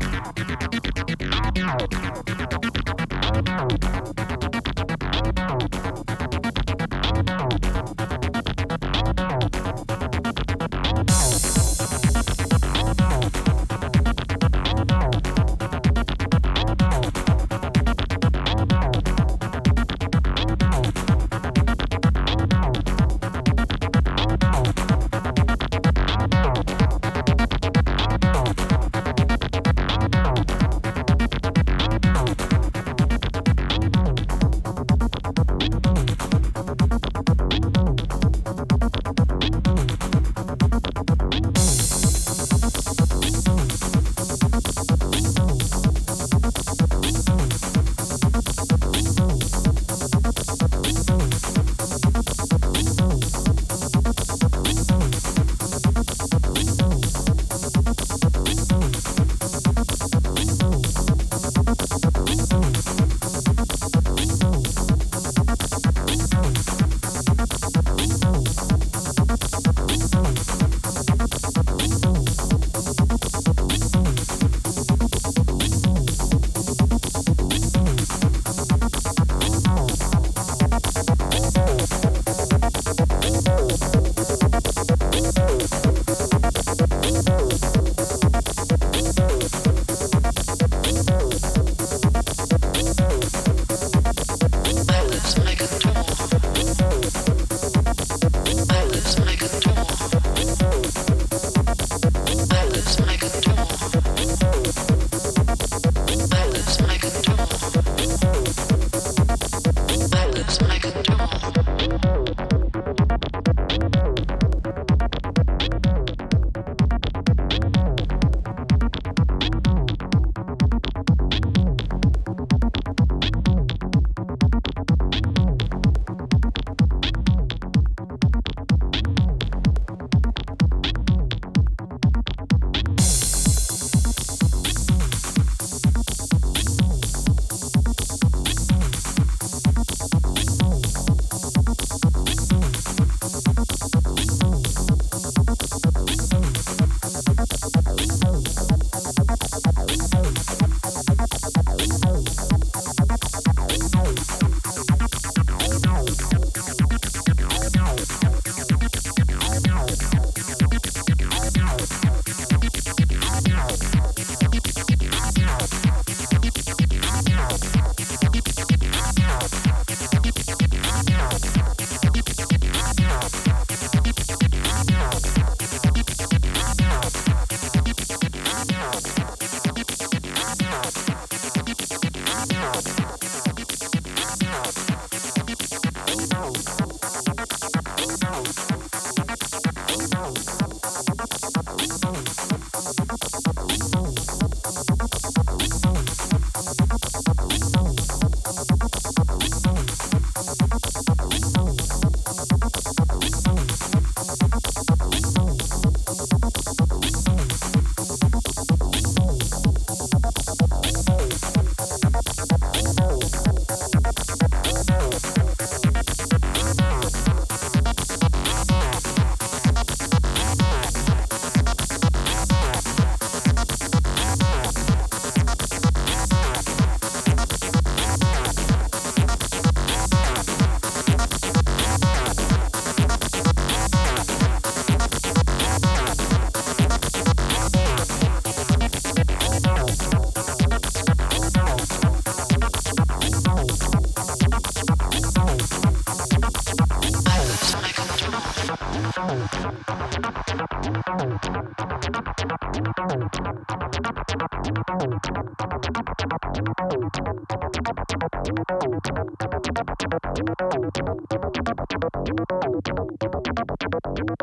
Thank you.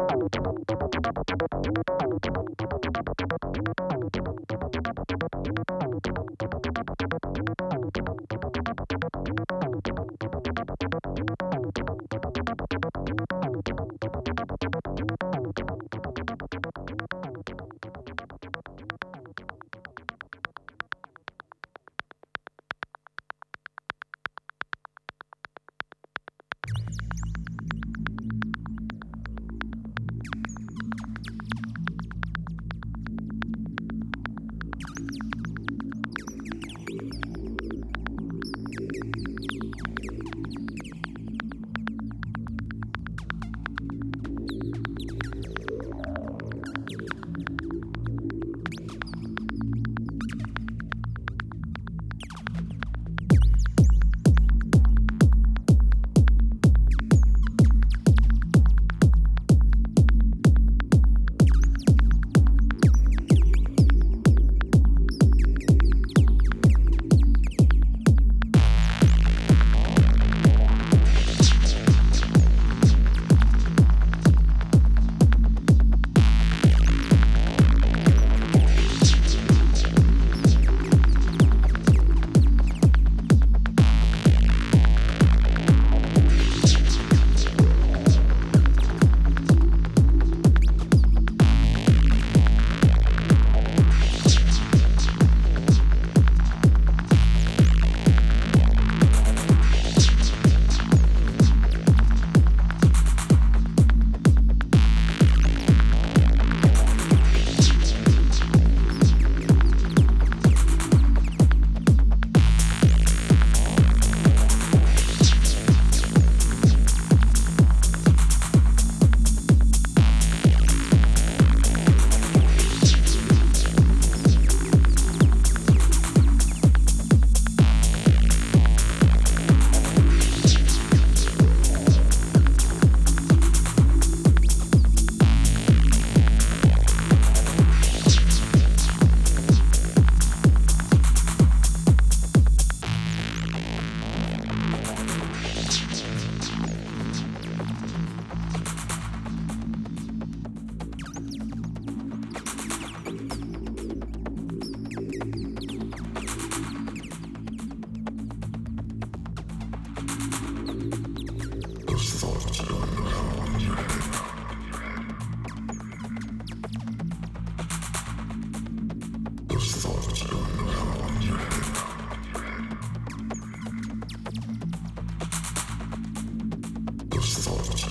Thank you.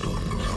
Oh,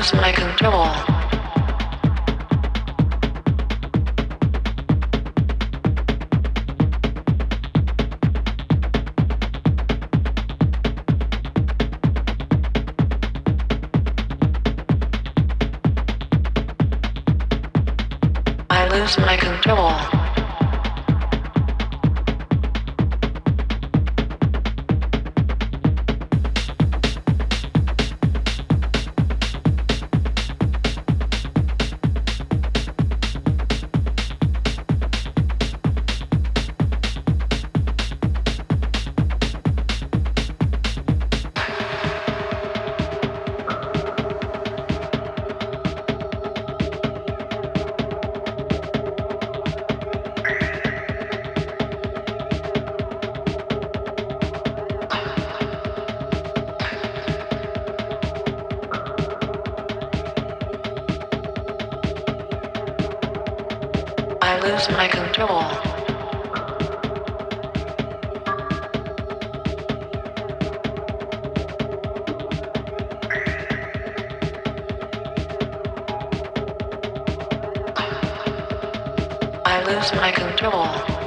lose my control. I lose my control. Lose my control.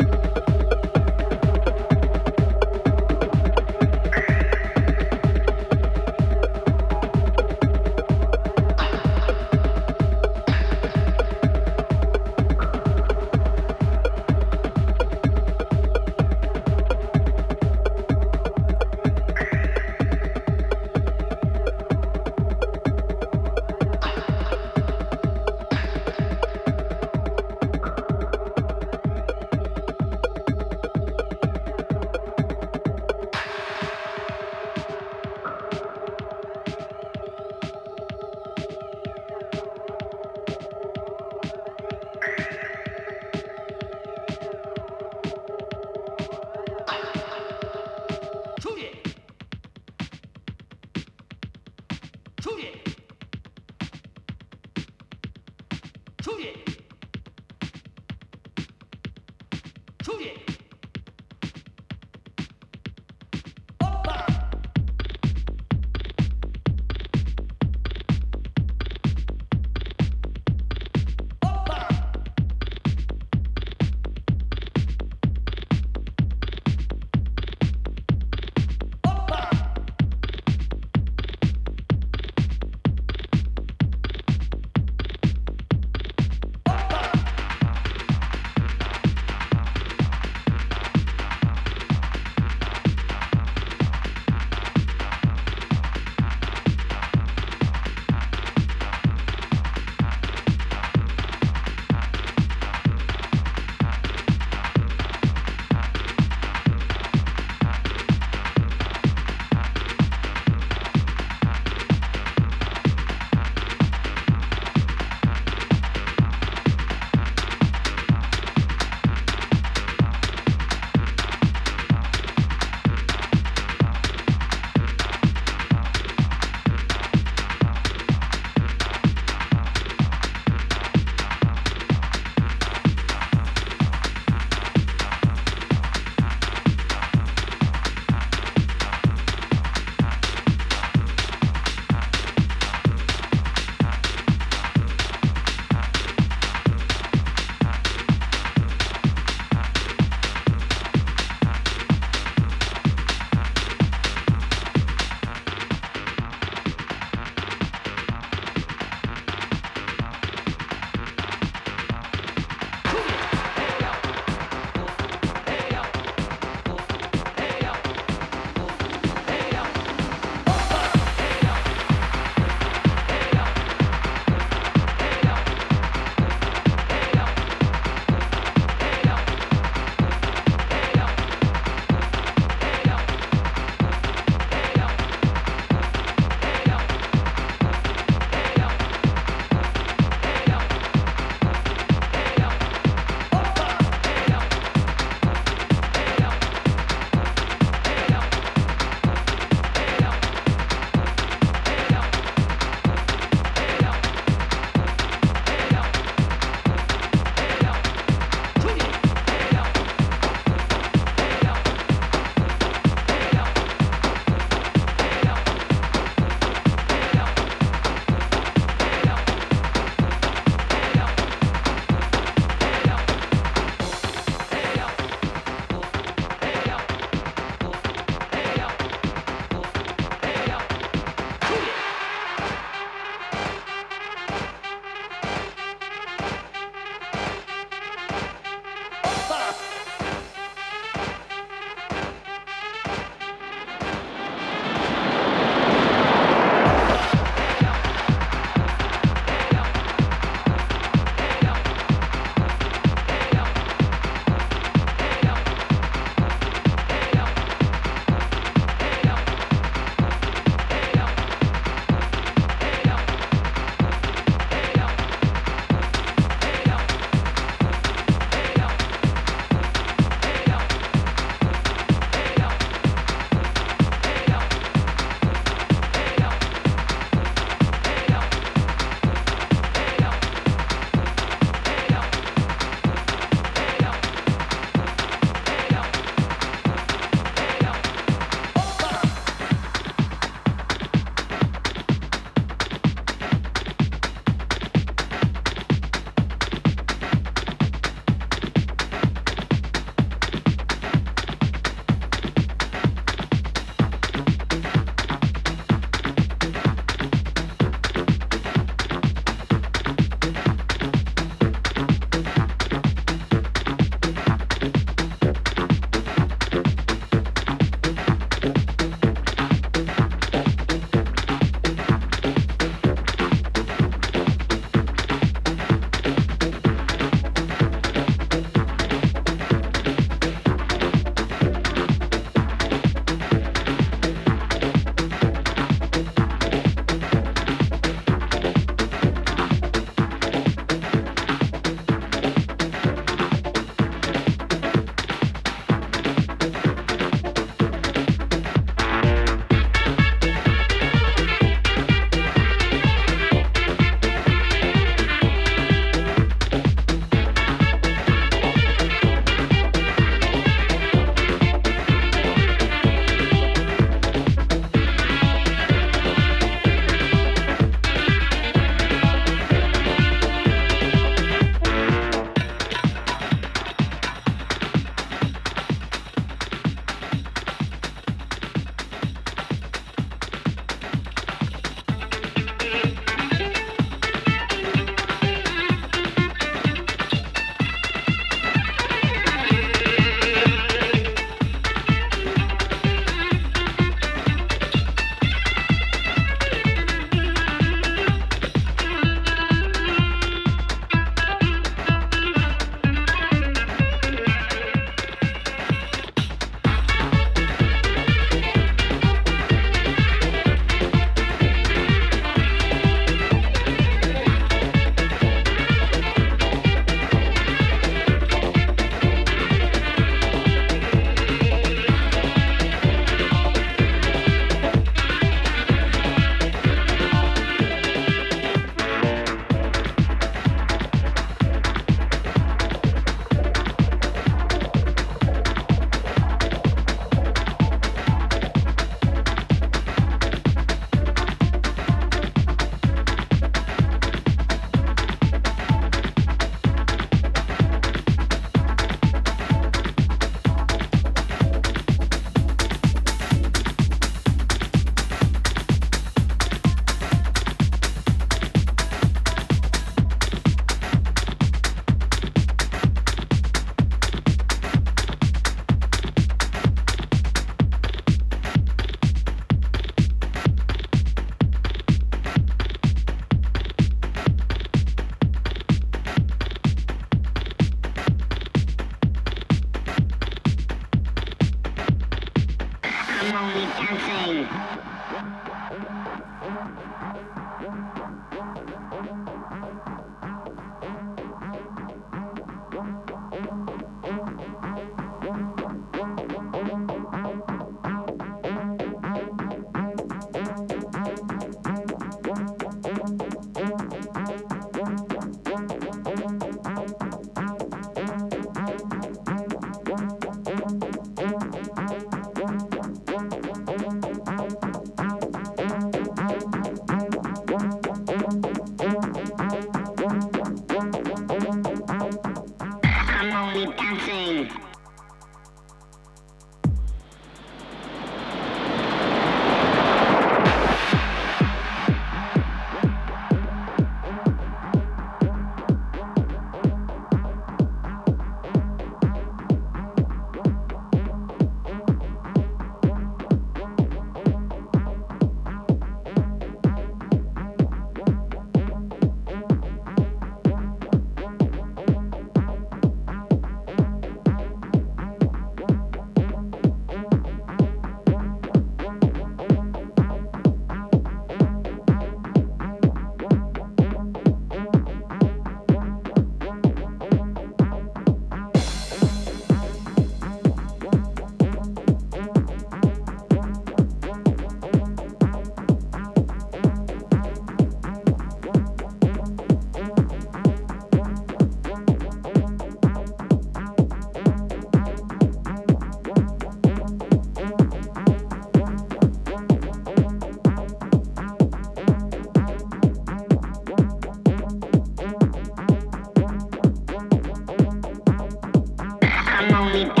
I'm only bad.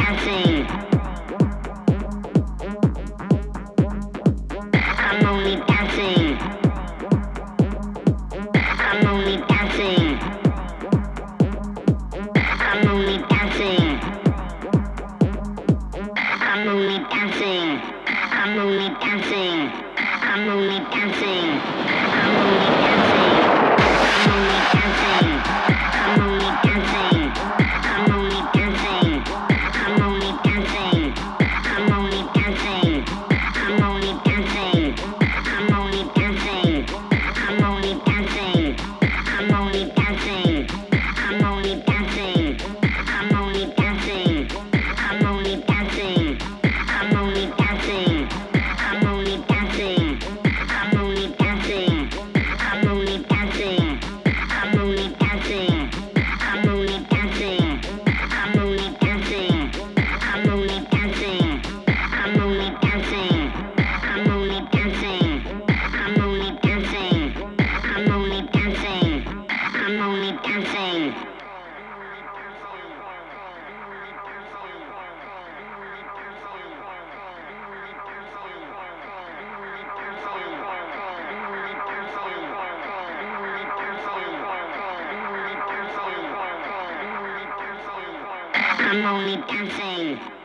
I'm only dancing.